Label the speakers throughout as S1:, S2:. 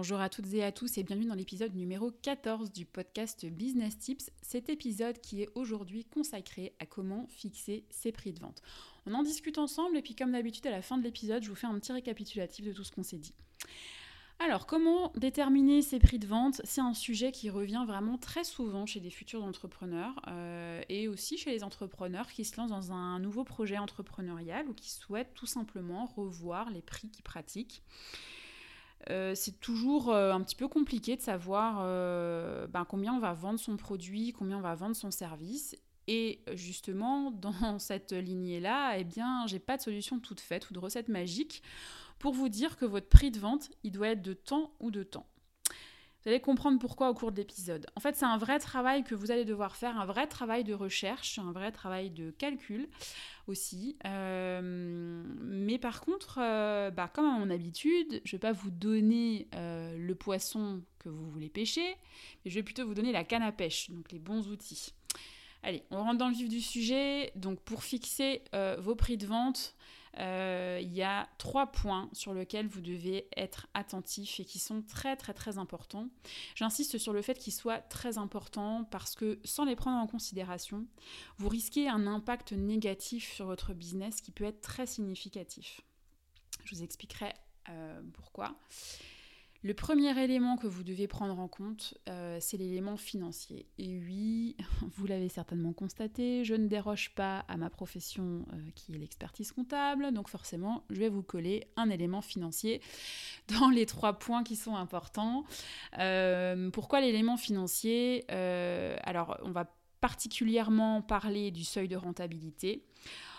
S1: Bonjour à toutes et à tous et bienvenue dans l'épisode numéro 14 du podcast Business Tips. Cet épisode qui est aujourd'hui consacré à comment fixer ses prix de vente. On en discute ensemble et puis comme d'habitude à la fin de l'épisode, je vous fais un petit récapitulatif de tout ce qu'on s'est dit. Alors, comment déterminer ses prix de vente? C'est un sujet qui revient vraiment très souvent chez des futurs entrepreneurs euh, et aussi chez les entrepreneurs qui se lancent dans un nouveau projet entrepreneurial ou qui souhaitent tout simplement revoir les prix qu'ils pratiquent. Euh, c'est toujours euh, un petit peu compliqué de savoir euh, ben, combien on va vendre son produit, combien on va vendre son service. Et justement, dans cette lignée-là, eh bien, j'ai pas de solution toute faite ou de recette magique pour vous dire que votre prix de vente, il doit être de temps ou de temps. Vous allez comprendre pourquoi au cours de l'épisode. En fait, c'est un vrai travail que vous allez devoir faire, un vrai travail de recherche, un vrai travail de calcul aussi. Euh, mais par contre, euh, bah, comme à mon habitude, je ne vais pas vous donner euh, le poisson que vous voulez pêcher, mais je vais plutôt vous donner la canne à pêche, donc les bons outils. Allez, on rentre dans le vif du sujet. Donc pour fixer vos prix de vente, il y a trois points sur lesquels vous devez être attentif et qui sont très très très importants. J'insiste sur le fait qu'ils soient très importants parce que sans les prendre en considération, vous risquez un impact négatif sur votre business qui peut être très significatif. Je vous expliquerai euh, pourquoi. Le premier élément que vous devez prendre en compte, euh, c'est l'élément financier. Et oui, vous l'avez certainement constaté, je ne déroge pas à ma profession euh, qui est l'expertise comptable, donc forcément, je vais vous coller un élément financier dans les trois points qui sont importants. Euh, pourquoi l'élément financier Alors, on va particulièrement parler du seuil de rentabilité.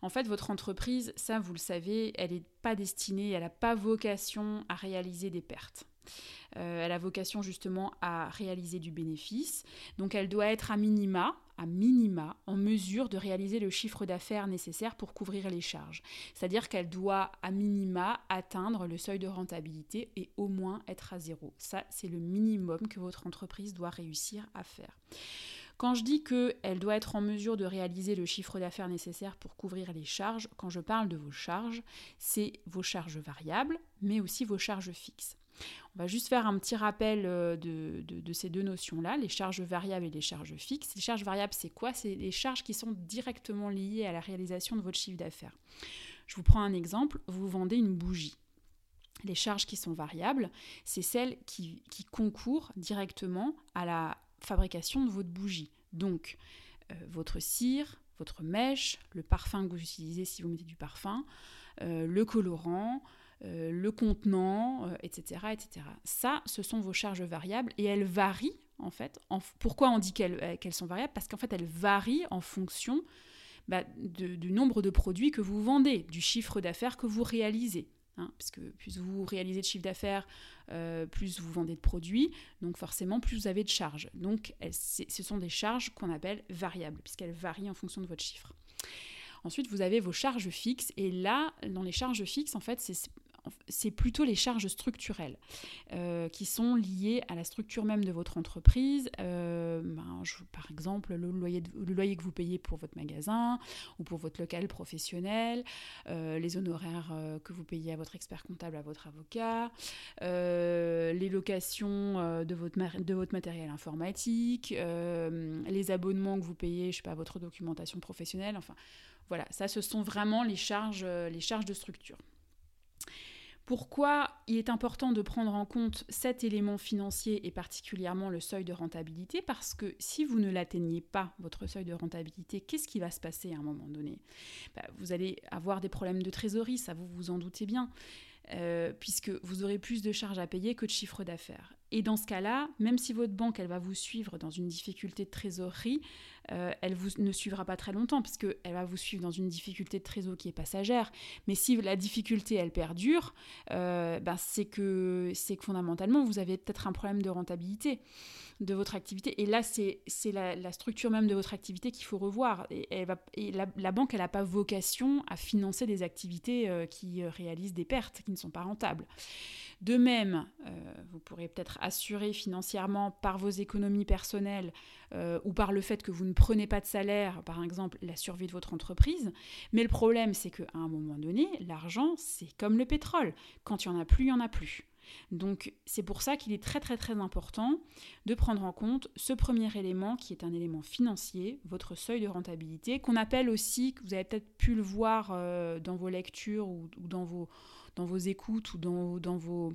S1: En fait, votre entreprise, ça vous le savez, elle n'est pas destinée, elle n'a pas vocation à réaliser des pertes. Euh, elle a vocation justement à réaliser du bénéfice. Donc elle doit être à minima, à minima, en mesure de réaliser le chiffre d'affaires nécessaire pour couvrir les charges. C'est-à-dire qu'elle doit à minima atteindre le seuil de rentabilité et au moins être à zéro. Ça, c'est le minimum que votre entreprise doit réussir à faire. Quand je dis qu'elle doit être en mesure de réaliser le chiffre d'affaires nécessaire pour couvrir les charges, quand je parle de vos charges, c'est vos charges variables, mais aussi vos charges fixes. On va juste faire un petit rappel euh, de, ces deux notions-là, les charges variables et les charges fixes. Les charges variables, c'est quoi? C'est les charges qui sont directement liées à la réalisation de votre chiffre d'affaires. Je vous prends un exemple, vous vendez une bougie. Les charges qui sont variables, c'est celles qui, concourent directement à la fabrication de votre bougie. Donc, euh, votre cire, votre mèche, le parfum que vous utilisez si vous mettez du parfum, euh, le colorant, euh, le contenant, etc., euh, etc. Ça, ce sont vos charges variables et elles varient en fait. pourquoi on dit qu'elles euh, sont variables? Parce qu'en fait, elles varient en fonction bah, du nombre de produits que vous vendez, du chiffre d'affaires que vous réalisez. Hein, puisque plus vous réalisez de chiffre d'affaires, plus vous vendez de produits, donc forcément plus vous avez de charges. Donc ce sont des charges qu'on appelle variables, puisqu'elles varient en fonction de votre chiffre. Ensuite, vous avez vos charges fixes, et là, dans les charges fixes, en fait, c'est c'est plutôt les charges structurelles euh, qui sont liées à la structure même de votre entreprise. Euh, ben, par exemple, le loyer, que vous payez pour votre magasin ou pour votre local professionnel, euh, les honoraires que vous payez à votre expert comptable, à votre avocat, les locations de, votre, de votre matériel informatique, les abonnements que vous payez, je sais pas, à votre documentation professionnelle. Enfin, voilà, ça, ce sont vraiment les charges, les charges de structure. Pourquoi il est important de prendre en compte cet élément financier et particulièrement le seuil de rentabilité Parce que si vous ne l'atteignez pas, votre seuil de rentabilité, qu'est-ce qui va se passer à un moment donné? Bah, Vous allez avoir des problèmes de trésorerie, ça vous vous en doutez bien. euh, puisque vous aurez plus de charges à payer que de chiffre d'affaires. Et dans ce cas-là, même si votre banque elle va vous suivre dans une difficulté de trésorerie, euh, elle vous ne suivra pas très longtemps puisque elle va vous suivre dans une difficulté de trésorerie qui est passagère. Mais si la difficulté elle perdure, euh, ben c'est que c'est que fondamentalement vous avez peut-être un problème de rentabilité de votre activité. Et là, c'est la, structure même de votre activité qu'il faut revoir. Et la, banque, elle n'a pas vocation à financer des activités euh, qui réalisent des pertes, qui ne sont pas rentables. De même, euh, vous pourrez peut-être assurer financièrement par vos économies personnelles euh, ou par le fait que vous ne prenez pas de salaire, par exemple, la survie de votre entreprise. Mais le problème, c'est qu'à un moment donné, l'argent, c'est comme le pétrole. Quand il n'y en a plus, il n'y en a plus. Donc c'est pour ça qu'il est très très très important de prendre en compte ce premier élément qui est un élément financier, votre seuil de rentabilité, qu'on appelle aussi, vous avez peut-être pu le voir euh, dans vos lectures ou dans vos dans vos écoutes ou dans, vos,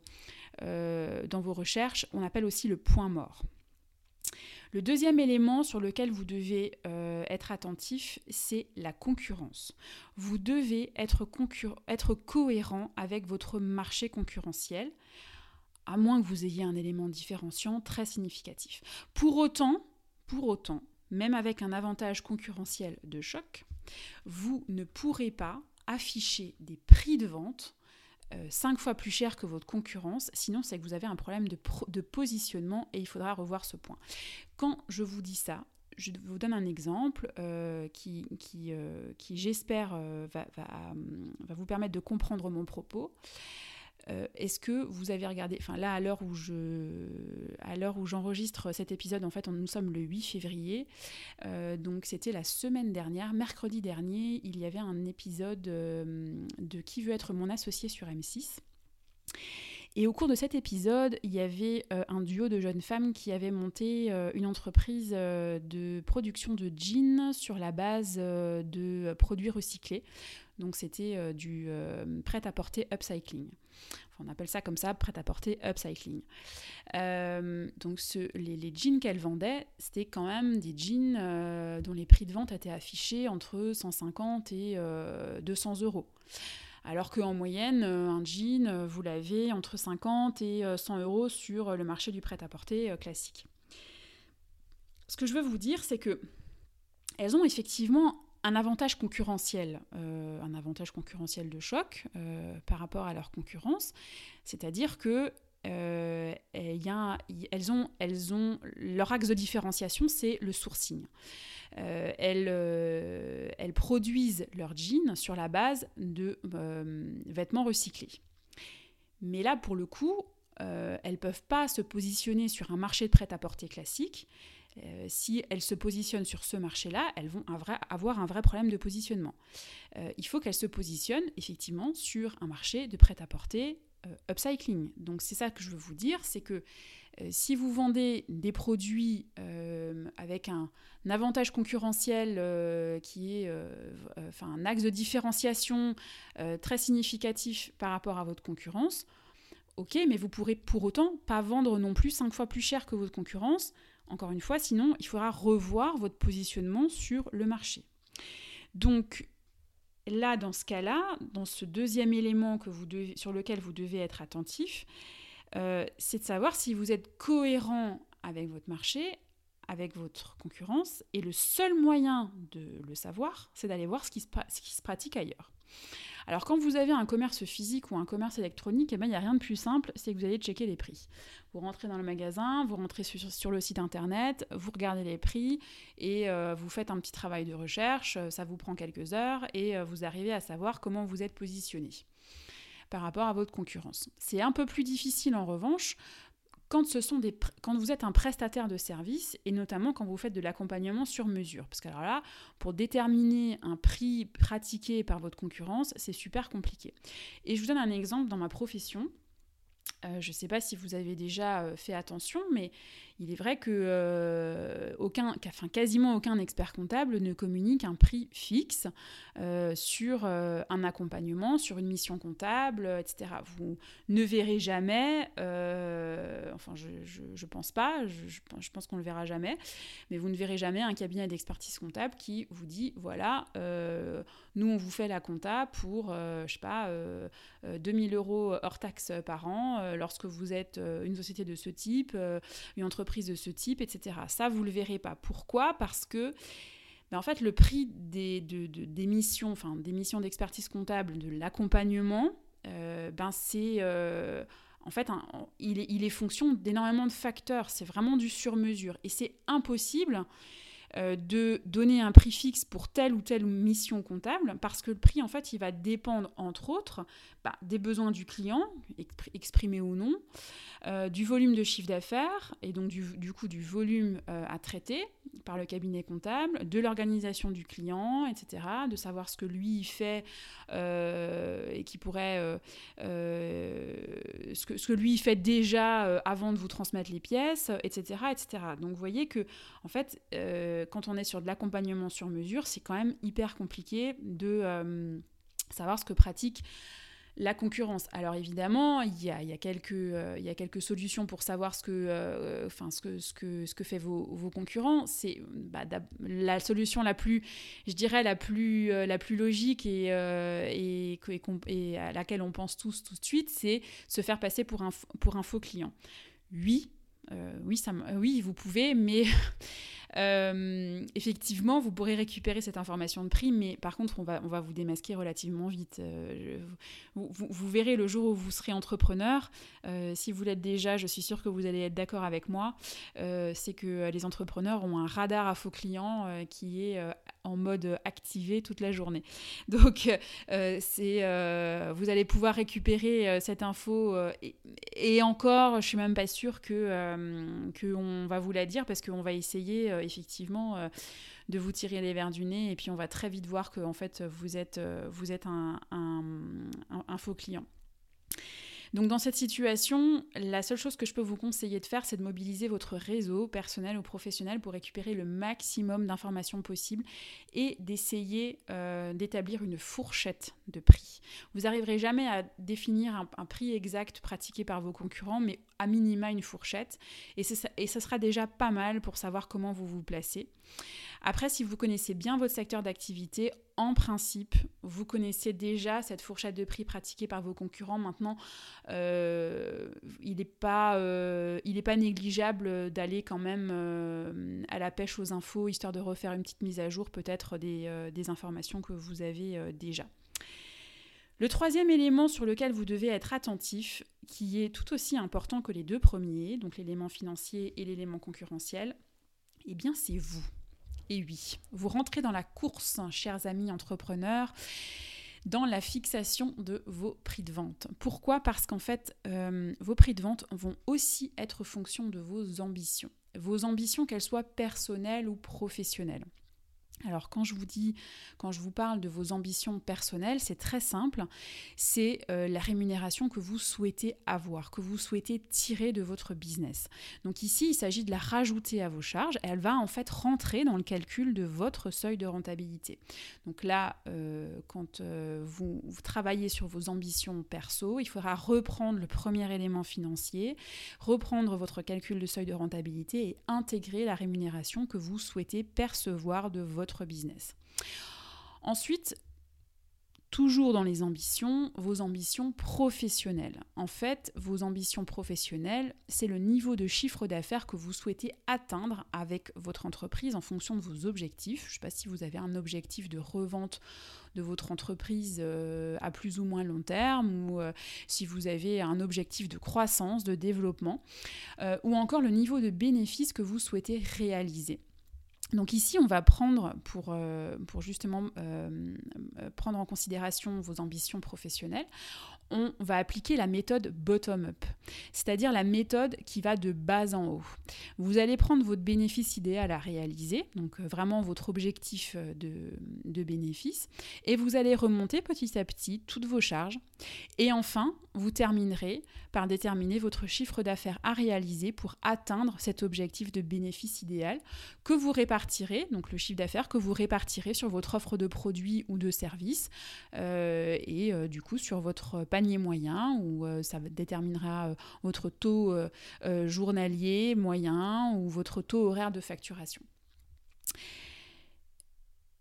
S1: euh, dans vos recherches, on appelle aussi le point mort. Le deuxième élément sur lequel vous devez euh, être attentif, c'est la concurrence. Vous devez être, être cohérent avec votre marché concurrentiel, à moins que vous ayez un élément différenciant très significatif. Pour autant, pour autant, même avec un avantage concurrentiel de choc, vous ne pourrez pas afficher des prix de vente 5 euh, fois plus cher que votre concurrence, sinon c'est que vous avez un problème de, de, positionnement et il faudra revoir ce point. Quand je vous dis ça, je vous donne un exemple euh, euh, qui j'espère, va, va, vous permettre de comprendre mon propos. Euh, est-ce que vous avez regardé, enfin là à l'heure où je, à l'heure où j'enregistre cet épisode, en fait, nous sommes le 8 février, euh, donc c'était la semaine dernière, mercredi dernier, il y avait un épisode euh, de Qui veut être mon associé sur M6. Et au cours de cet épisode, il y avait un duo de jeunes femmes qui avaient monté une entreprise de production de jeans sur la base de produits recyclés. Donc c'était du prêt-à-porter upcycling on appelle ça comme ça, prêt-à-porter upcycling. Euh, donc les, jeans qu'elle vendait, c'était quand même des jeans euh, dont les prix de vente étaient affichés entre 150 et 200 euh, euros. Alors qu'en moyenne, un jean, vous l'avez entre 50 et 100 euros sur le marché du prêt-à-porter classique. Ce que je veux vous dire, c'est que elles ont effectivement un avantage concurrentiel, euh, un avantage concurrentiel de choc euh, par rapport à leur concurrence, c'est-à-dire que euh, ont leur axe de différenciation, c'est le sourcing. elles, elles, produisent leurs jeans sur la base de vêtements recyclés. Mais là, pour le coup, elles ne peuvent pas se positionner sur un marché de prêt-à-porter classique euh, si elles se positionnent sur ce marché-là, elles vont avoir un vrai problème de positionnement. Euh, il faut qu'elles se positionnent effectivement sur un marché de prêt-à-porter euh, upcycling. Donc c'est ça que je veux vous dire, c'est que si vous vendez des produits avec un, avantage concurrentiel qui est enfin, un axe de différenciation très significatif par rapport à votre concurrence, ok, mais vous pourrez pour autant pas vendre non plus cinq fois plus cher que votre concurrence encore une fois, sinon il faudra revoir votre positionnement sur le marché. Donc là, dans ce cas-là, dans ce deuxième élément sur lequel vous devez être attentif, euh, c'est de savoir si vous êtes cohérent avec votre marché, avec votre concurrence, et le seul moyen de le savoir, c'est d'aller voir ce qui se pratique ailleurs. Alors quand vous avez un commerce physique ou un commerce électronique, eh ben, il n'y a rien de plus simple, c'est que vous allez checker les prix. Vous rentrez dans le magasin, vous rentrez sur, le site internet, vous regardez les prix et euh, vous faites un petit travail de recherche, ça vous prend quelques heures et euh, vous arrivez à savoir comment vous êtes positionné par rapport à votre concurrence. C'est un peu plus difficile en revanche quand, vous êtes un prestataire de service et notamment quand vous faites de l'accompagnement sur mesure. Parce que alors là, pour déterminer un prix pratiqué par votre concurrence, c'est super compliqué. Et je vous donne un exemple dans ma profession. Euh, je ne sais pas si vous avez déjà euh, fait attention, mais Il est vrai que euh, aucun, enfin, quasiment aucun expert comptable ne communique un prix fixe euh, sur euh, un accompagnement, sur une mission comptable, etc. Vous ne verrez jamais, enfin je pense pas, je, pense qu'on le verra jamais, mais vous ne verrez jamais un cabinet d'expertise comptable qui vous dit, voilà, nous on vous fait la compta pour, je sais pas, 2000 euros hors taxe par an, lorsque vous êtes une société de ce type, une entreprise de ce type, etc. Ça, vous le verrez pas. Pourquoi? Parce que ben, en fait, le prix des, des missions, enfin des missions d'expertise comptable, de l'accompagnement, euh, ben c'est euh, en fait, il, est, il est fonction d'énormément de facteurs. C'est vraiment du sur-mesure et c'est impossible euh, de donner un prix fixe pour telle ou telle mission comptable, parce que le prix, en fait, il va dépendre, entre autres, bah, des besoins du client, exprimés ou non, euh, du volume de chiffre d'affaires, et donc du, coup du volume euh, à traiter par le cabinet comptable, de l'organisation du client, etc., de savoir ce que lui fait et qui pourrait... ce, que, ce que lui fait déjà avant de vous transmettre les pièces, etc., etc. Donc vous voyez que, en fait, quand on est sur de l'accompagnement sur mesure, c'est quand même hyper compliqué de euh, savoir ce que pratique la concurrence. Alors évidemment, il y a, quelques, euh, il y a quelques solutions pour savoir ce que, euh, enfin, ce que, ce que, ce que fait vos, concurrents. C'est bah, la solution la plus, je dirais, la plus, la plus logique et, et, et, à laquelle on pense tous tout de suite, c'est se faire passer pour un, pour un faux client. Oui, oui, ça, oui, vous pouvez, mais Euh, effectivement, vous pourrez récupérer cette information de prix, mais par contre, on va, vous démasquer relativement vite. Euh, vous, verrez le jour où vous serez entrepreneur, euh, si vous l'êtes déjà, je suis sûre que vous allez être d'accord avec moi, c'est que les entrepreneurs ont un radar à faux clients qui est en mode activé toute la journée. Donc, c'est, vous allez pouvoir récupérer cette info et, encore, je suis même pas sûre que qu'on va vous la dire parce qu'on va essayer euh, effectivement euh, de vous tirer les verres du nez et puis on va très vite voir que en fait vous êtes, euh, vous êtes un faux client. Donc dans cette situation, la seule chose que je peux vous conseiller de faire, c'est de mobiliser votre réseau personnel ou professionnel pour récupérer le maximum d'informations possibles et d'essayer euh, d'établir une fourchette de prix. Vous n'arriverez jamais à définir un, prix exact pratiqué par vos concurrents, mais à minima une fourchette. Et, et ça sera déjà pas mal pour savoir comment vous vous placez. Après, si vous connaissez bien votre secteur d'activité, en principe, vous connaissez déjà cette fourchette de prix pratiquée par vos concurrents. Maintenant, euh, il n'est pas, euh, pas, négligeable d'aller quand même euh, à la pêche aux infos, histoire de refaire une petite mise à jour peut-être des, des, informations que vous avez déjà. Le troisième élément sur lequel vous devez être attentif, qui est tout aussi important que les deux premiers, donc l'élément financier et l'élément concurrentiel, eh bien c'est vous. Et oui, vous rentrez dans la course, chers amis entrepreneurs dans la fixation de vos prix de vente. Pourquoi? Parce qu'en fait, euh, vos prix de vente vont aussi être fonction de vos ambitions. Vos ambitions, qu'elles soient personnelles ou professionnelles. Alors quand je vous dis, quand je vous parle de vos ambitions personnelles, c'est très simple, c'est euh, la rémunération que vous souhaitez avoir, que vous souhaitez tirer de votre business. Donc ici, il s'agit de la rajouter à vos charges, elle va en fait rentrer dans le calcul de votre seuil de rentabilité. Donc là, euh, quand euh, vous, vous, travaillez sur vos ambitions perso, il faudra reprendre le premier élément financier, reprendre votre calcul de seuil de rentabilité et intégrer la rémunération que vous souhaitez percevoir de votre business. Ensuite, toujours dans les ambitions, vos ambitions professionnelles. En fait, vos ambitions professionnelles, c'est le niveau de chiffre d'affaires que vous souhaitez atteindre avec votre entreprise en fonction de vos objectifs. Je ne sais pas si vous avez un objectif de revente de votre entreprise euh, à plus ou moins long terme ou euh, si vous avez un objectif de croissance, de développement, euh, ou encore le niveau de bénéfice que vous souhaitez réaliser. Donc ici, on va prendre pour, euh, justement euh, euh, prendre en considération vos ambitions professionnelles, on va appliquer la méthode bottom-up, c'est-à-dire la méthode qui va de bas en haut. Vous allez prendre votre bénéfice idéal à réaliser, donc vraiment votre objectif de, de bénéfice, et vous allez remonter petit à petit toutes vos charges. Et enfin, vous terminerez par déterminer votre chiffre d'affaires à réaliser pour atteindre cet objectif de bénéfice idéal que vous répartirez, donc le chiffre d'affaires que vous répartirez sur votre offre de produits ou de services euh, et euh, du coup sur votre panier moyen où euh, ça déterminera votre taux journalier moyen ou votre taux horaire de facturation.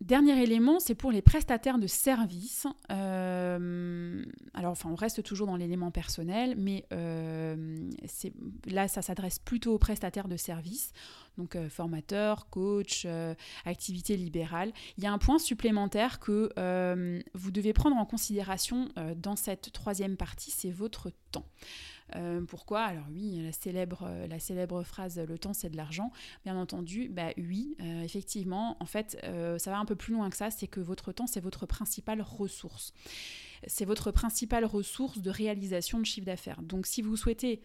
S1: Dernier élément, c'est pour les prestataires de services. Euh, alors, enfin, on reste toujours dans l'élément personnel, mais euh, là, ça s'adresse plutôt aux prestataires de services, donc euh, formateurs, coach, activité libérale. Il y a un point supplémentaire que vous devez prendre en considération dans cette troisième partie, c'est votre temps. Euh, pourquoi? Alors oui, la célèbre, euh, la célèbre phrase le temps c'est de l'argent. Bien entendu, bah oui, euh, effectivement, en fait, ça va un peu plus loin que ça, c'est que votre temps c'est votre principale ressource. C'est votre principale ressource de réalisation de chiffre d'affaires. Donc si vous souhaitez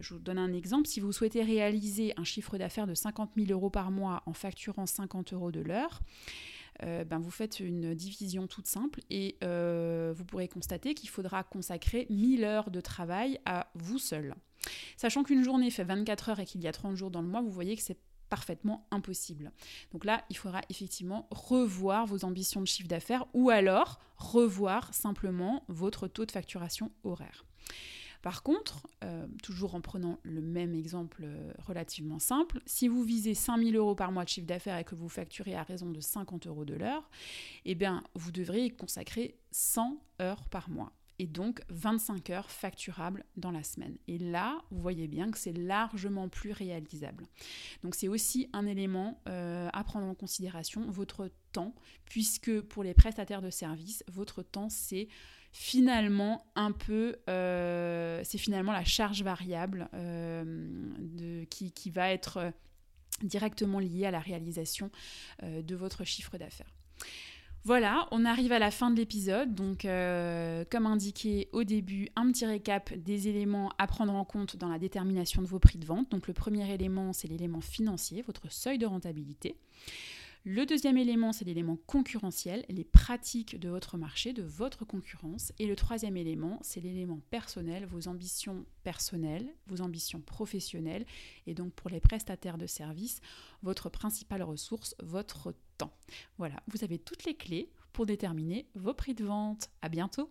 S1: je vous donne un exemple. Si vous souhaitez réaliser un chiffre d'affaires de 50 000 euros par mois en facturant 50 euros de l'heure, euh, ben vous faites une division toute simple et euh, vous pourrez constater qu'il faudra consacrer 1000 heures de travail à vous seul. Sachant qu'une journée fait 24 heures et qu'il y a 30 jours dans le mois, vous voyez que c'est parfaitement impossible. Donc là, il faudra effectivement revoir vos ambitions de chiffre d'affaires ou alors revoir simplement votre taux de facturation horaire. Par contre, euh, toujours en prenant le même exemple euh, relativement simple, si vous visez 5000 euros par mois de chiffre d'affaires et que vous facturez à raison de 50 euros de l'heure, eh bien, vous devrez y consacrer 100 heures par mois et donc 25 heures facturables dans la semaine. Et là, vous voyez bien que c'est largement plus réalisable. Donc c'est aussi un élément euh, à prendre en considération, votre temps, puisque pour les prestataires de services, votre temps, c'est finalement un peu, euh, c'est finalement la charge variable euh, qui, qui, va être euh, directement liée à la réalisation de votre chiffre d'affaires. Voilà, on arrive à la fin de l'épisode. Donc, comme indiqué au début, un petit récap des éléments à prendre en compte dans la détermination de vos prix de vente. Donc, le premier élément, c'est l'élément financier, votre seuil de rentabilité. Le deuxième élément, c'est l'élément concurrentiel, les pratiques de votre marché, de votre concurrence. Et le troisième élément, c'est l'élément personnel, vos ambitions personnelles, vos ambitions professionnelles. Et donc pour les prestataires de services, votre principale ressource, votre temps. Voilà, vous avez toutes les clés pour déterminer vos prix de vente. À bientôt!